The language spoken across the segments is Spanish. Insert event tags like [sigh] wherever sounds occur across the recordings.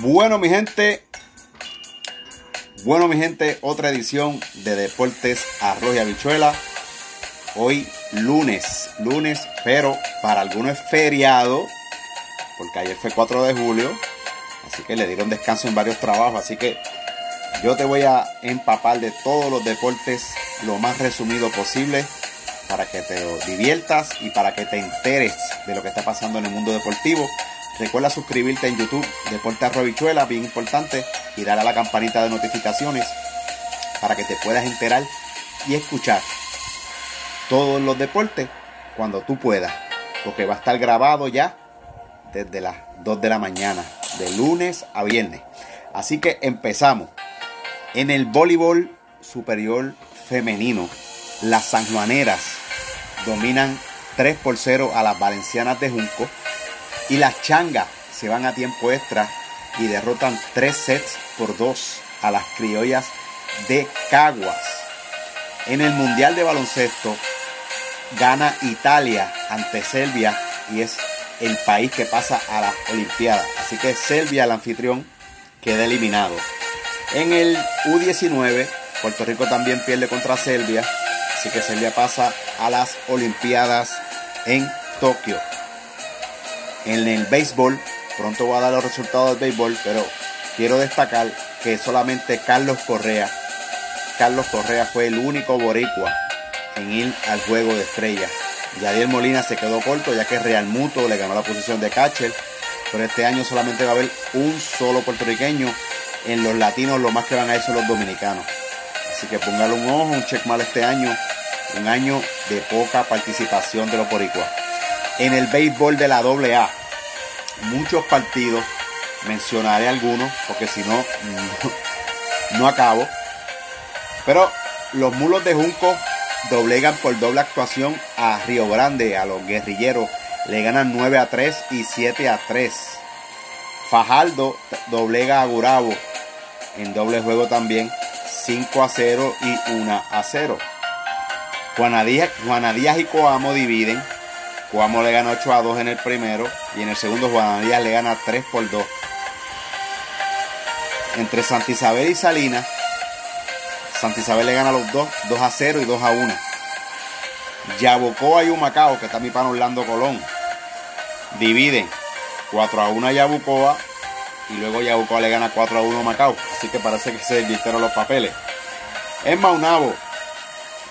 Bueno, mi gente. Bueno, mi gente, otra edición de Deportes Arroz y Habichuela. Hoy lunes, lunes, pero para algunos es feriado, porque ayer fue 4 de julio, así que le dieron descanso en varios trabajos, así que yo te voy a empapar de todos los deportes lo más resumido posible para que te diviertas y para que te enteres de lo que está pasando en el mundo deportivo. Recuerda suscribirte en YouTube, Deporte Arrobichuela, bien importante, y darle a la campanita de notificaciones para que te puedas enterar y escuchar todos los deportes cuando tú puedas, porque va a estar grabado ya desde las 2 de la mañana, de lunes a viernes. Así que empezamos. En el voleibol superior femenino, las sanjuaneras dominan 3 por 0 a las valencianas de Junco y las changas se van a tiempo extra y derrotan 3 sets por 2 a las criollas de Caguas. En el Mundial de Baloncesto gana Italia ante Serbia y es el país que pasa a las Olimpiadas. Así que Serbia, el anfitrión, queda eliminado. En el U19, Puerto Rico también pierde contra Serbia. Así que Serbia pasa a las Olimpiadas en Tokio en el béisbol. Pronto voy a dar los resultados del béisbol, pero quiero destacar que solamente Carlos Correa, Carlos Correa fue el único boricua en ir al juego de estrellas. Yadiel Molina se quedó corto ya que Real Muto le ganó la posición de catcher, pero este año solamente va a haber un solo puertorriqueño. En los latinos lo más que van a ir son los dominicanos. Así que póngale un ojo, un check mal este año, un año de poca participación de los boricuas. En el béisbol de la AA, muchos partidos, mencionaré algunos, porque si no, [laughs] no, acabo. Pero los mulos de Junco doblegan por doble actuación a Río Grande, a los guerrilleros. Le ganan 9 a 3 y 7 a 3. Fajardo doblega a Gurabo en doble juego también. 5 a 0 y 1 a 0. Juana Díaz y Coamo dividen Cuamo le gana 8 a 2 en el primero y en el segundo Juan Díaz le gana 3 por 2. Entre Santa Isabel y Salinas, Santa Isabel le gana los dos, 2 a 0 y 2 a 1. Yabucoa y Humacao, que está mi pan Orlando Colón, dividen 4 a 1 a Yabucoa y luego Yabucoa le gana 4 a 1 a Macao. Así que parece que se desvistaron los papeles. En Maunabo,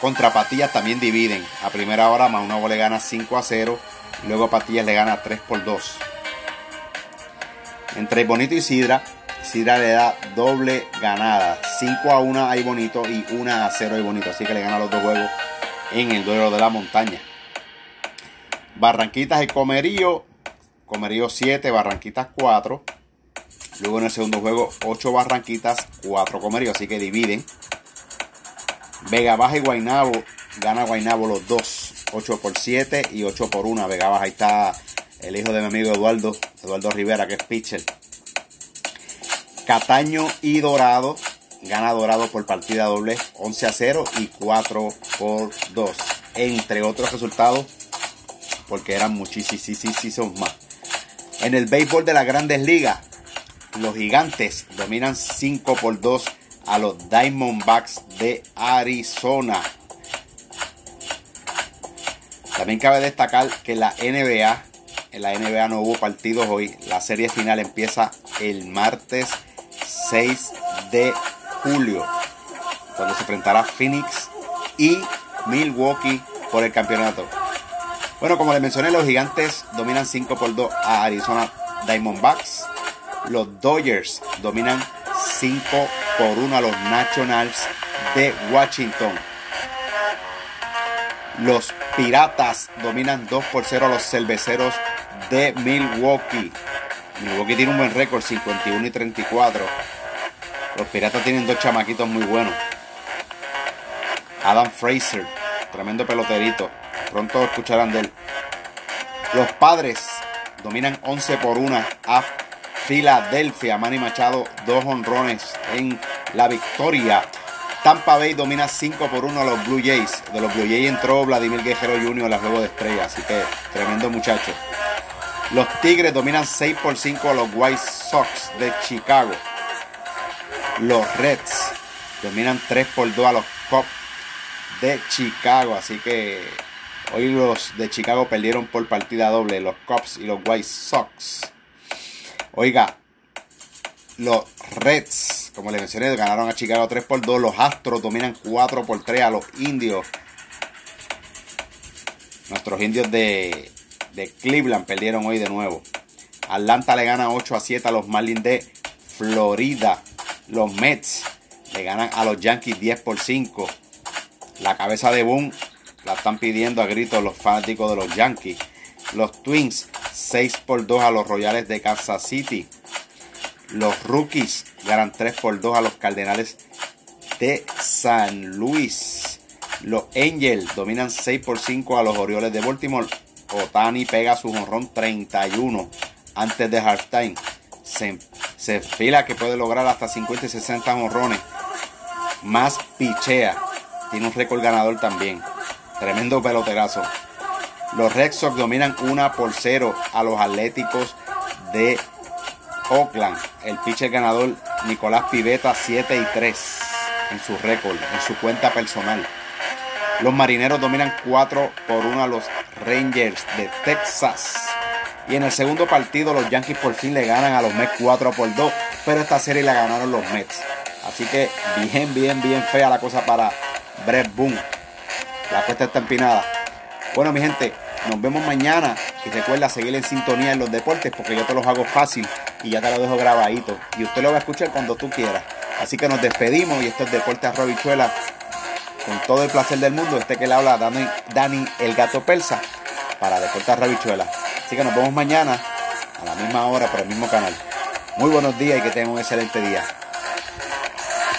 contra Patillas también dividen. A primera hora Maunabo le gana 5 a 0. Luego Patillas le gana 3 por 2. Entre Bonito y Sidra, Sidra le da doble ganada. 5 a 1 hay Bonito y 1 a 0 hay Bonito. Así que le gana los dos juegos en el duelo de la montaña. Barranquitas y Comerío. Comerío 7, Barranquitas 4. Luego en el segundo juego 8 Barranquitas, 4 Comerío. Así que dividen. Vega Baja y Guainabo. Gana Guainabo los dos. 8 por 7 y 8 por 1. Vega Baja ahí está el hijo de mi amigo Eduardo. Eduardo Rivera, que es pitcher. Cataño y Dorado. Gana Dorado por partida doble. 11 a 0 y 4 por 2. Entre otros resultados. Porque eran muchísimos más. En el béisbol de las grandes ligas. Los gigantes dominan 5 por 2 a los Diamondbacks de Arizona. También cabe destacar que la NBA, en la NBA no hubo partidos hoy. La serie final empieza el martes 6 de julio, cuando se enfrentará Phoenix y Milwaukee por el campeonato. Bueno, como les mencioné, los gigantes dominan 5 por 2 a Arizona Diamondbacks. Los Dodgers dominan 5 por 1 a los Nationals de Washington. Los Piratas dominan 2 por 0 a los Cerveceros de Milwaukee. Milwaukee tiene un buen récord, 51 y 34. Los Piratas tienen dos chamaquitos muy buenos. Adam Fraser, tremendo peloterito. Pronto escucharán de él. Los Padres dominan 11 por 1 a Filadelfia. Manny Machado, dos honrones en la victoria. Tampa Bay domina 5 por 1 a los Blue Jays. De los Blue Jays entró Vladimir Guerrero Jr. a la juego de estrella, así que tremendo muchacho. Los Tigres dominan 6 por 5 a los White Sox de Chicago. Los Reds dominan 3 por 2 a los Cubs de Chicago. Así que hoy los de Chicago perdieron por partida doble. Los Cubs y los White Sox. Oiga, los Reds, como les mencioné, ganaron a Chicago 3 por 2. Los Astros dominan 4 por 3 a los Indios. Nuestros indios de, Cleveland perdieron hoy de nuevo. Atlanta le gana 8 a 7 a los Marlins de Florida. Los Mets le ganan a los Yankees 10 por 5. La cabeza de Boom la están pidiendo a gritos los fanáticos de los Yankees. Los Twins 6 por 2 a los Royales de Kansas City. Los Rookies ganan 3 por 2 a los Cardenales de San Luis. Los Angels dominan 6 por 5 a los Orioles de Baltimore. Otani pega su honrón 31 antes de halftime. Se, se fila que puede lograr hasta 50 y 60 honrones. Más pichea. Tiene un récord ganador también. Tremendo peloterazo. Los Red Sox dominan 1 por 0 a los Atléticos de Oakland. El pitcher ganador Nicolás Piveta 7 y 3 en su récord, en su cuenta personal. Los marineros dominan 4 por 1 a los Rangers de Texas. Y en el segundo partido los Yankees por fin le ganan a los Mets 4 por 2. Pero esta serie la ganaron los Mets. Así que bien, bien, bien fea la cosa para Brett Boone. La apuesta está empinada. Bueno mi gente, nos vemos mañana. Y recuerda seguir en sintonía en los deportes porque yo te los hago fácil y ya te lo dejo grabadito. Y usted lo va a escuchar cuando tú quieras. Así que nos despedimos y esto es Deportes Robichuela con todo el placer del mundo, este que le habla Dani, Dani el gato persa para Deportes Rabichuela. Así que nos vemos mañana a la misma hora por el mismo canal. Muy buenos días y que tengan un excelente día.